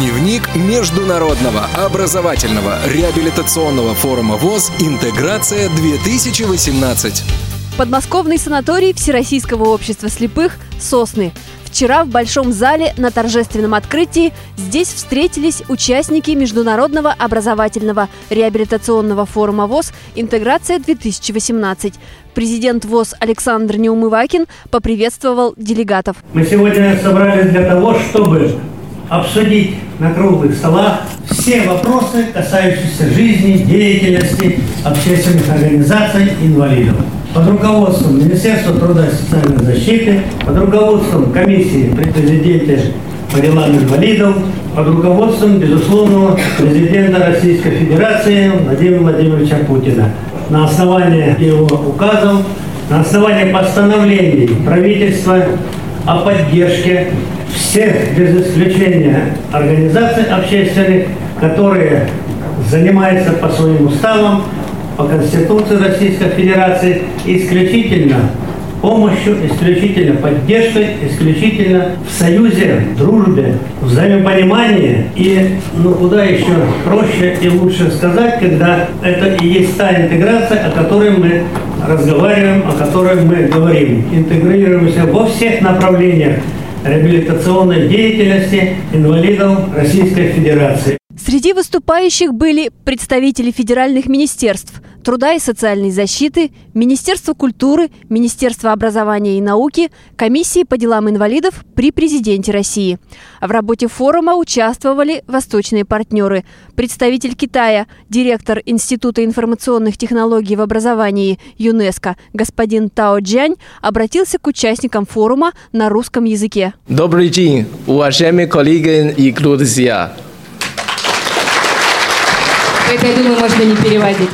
Дневник Международного образовательного реабилитационного форума ВОЗ «Интеграция-2018». Подмосковный санаторий Всероссийского общества слепых «Сосны». Вчера в Большом зале на торжественном открытии здесь встретились участники Международного образовательного реабилитационного форума ВОЗ «Интеграция-2018». Президент ВОЗ Александр Неумывакин поприветствовал делегатов. Мы сегодня собрались для того, чтобы обсудить на круглых столах все вопросы, касающиеся жизни, деятельности общественных организаций инвалидов. Под руководством Министерства труда и социальной защиты, под руководством комиссии при президенте по делам инвалидов, под руководством, безусловно, президента Российской Федерации Владимира Владимировича Путина. На основании его указов, на основании постановлений правительства о поддержке всех без исключения организаций общественных, которые занимаются по своим уставам, по Конституции Российской Федерации исключительно помощью, исключительно поддержкой, исключительно в союзе, дружбе, взаимопонимании. И ну куда еще проще и лучше сказать, когда это и есть та интеграция, о которой мы разговариваем, о которой мы говорим. Интегрируемся во всех направлениях реабилитационной деятельности инвалидов Российской Федерации. Среди выступающих были представители федеральных министерств труда и социальной защиты, Министерства культуры, Министерства образования и науки, Комиссии по делам инвалидов при президенте России. В работе форума участвовали восточные партнеры. Представитель Китая, директор Института информационных технологий в образовании ЮНЕСКо господин Тао Джань обратился к участникам форума на русском языке. Добрый день, уважаемые коллеги и друзья. Это, я думаю, можно не переводить.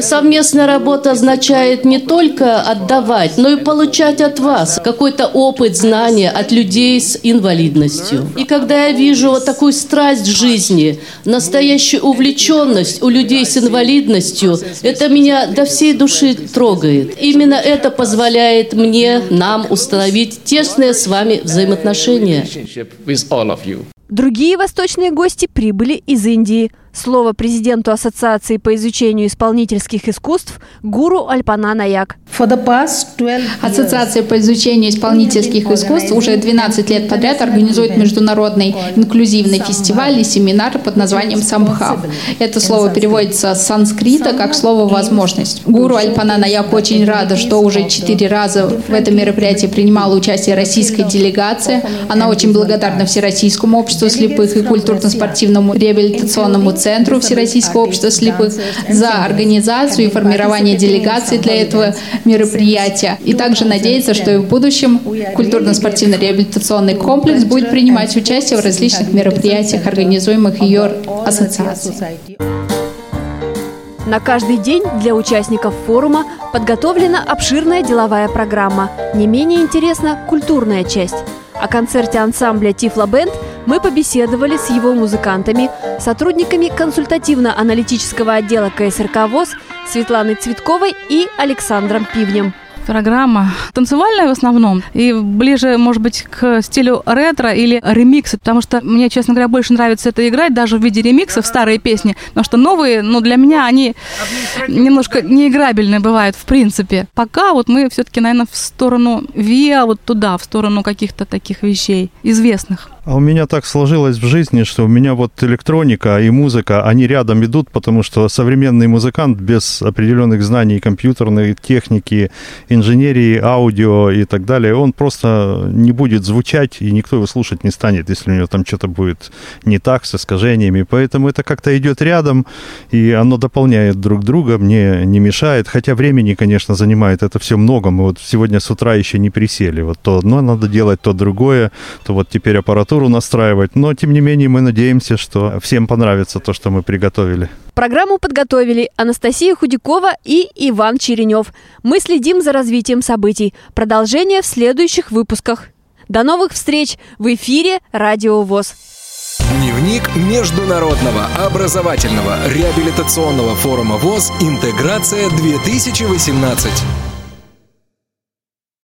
Совместная работа означает не только отдавать, но и получать от вас какой-то опыт, знания от людей с инвалидностью. И когда я вижу вот такую страсть в жизни, настоящую увлеченность у людей с инвалидностью, это меня до всей души трогает. Именно это позволяет мне, нам установить тесные с вами взаимоотношения. Другие восточные гости прибыли из Индии – Слово президенту Ассоциации по изучению исполнительских искусств Гуру Альпана Наяк. Ассоциация по изучению исполнительских искусств уже 12 лет подряд организует международный инклюзивный фестиваль и семинар под названием «Самбхав». Это слово переводится с санскрита как слово «возможность». Гуру Альпана Наяк очень рада, что уже четыре раза в этом мероприятии принимала участие российская делегация. Она очень благодарна Всероссийскому обществу слепых и культурно-спортивному реабилитационному центру Центру Всероссийского общества слепых за организацию и формирование делегаций для этого мероприятия. И также надеется, что и в будущем культурно-спортивно-реабилитационный комплекс будет принимать участие в различных мероприятиях, организуемых ее ассоциацией. На каждый день для участников форума подготовлена обширная деловая программа. Не менее интересна культурная часть. О концерте ансамбля «Тифло Бенд» мы побеседовали с его музыкантами, сотрудниками консультативно-аналитического отдела КСРК ВОЗ Светланой Цветковой и Александром Пивнем программа танцевальная в основном и ближе, может быть, к стилю ретро или ремиксы, потому что мне, честно говоря, больше нравится это играть даже в виде ремиксов, старые песни, потому что новые, ну, для меня они немножко неиграбельные бывают, в принципе. Пока вот мы все-таки, наверное, в сторону ВИА, вот туда, в сторону каких-то таких вещей известных. А у меня так сложилось в жизни, что у меня вот электроника и музыка, они рядом идут, потому что современный музыкант без определенных знаний компьютерной техники, инженерии, аудио и так далее, он просто не будет звучать, и никто его слушать не станет, если у него там что-то будет не так, с искажениями. Поэтому это как-то идет рядом, и оно дополняет друг друга, мне не мешает. Хотя времени, конечно, занимает это все много. Мы вот сегодня с утра еще не присели. Вот то одно надо делать, то другое, то вот теперь аппаратура аппаратуру настраивать. Но, тем не менее, мы надеемся, что всем понравится то, что мы приготовили. Программу подготовили Анастасия Худякова и Иван Черенев. Мы следим за развитием событий. Продолжение в следующих выпусках. До новых встреч в эфире Радио ВОЗ. Дневник Международного образовательного реабилитационного форума ВОЗ «Интеграция-2018».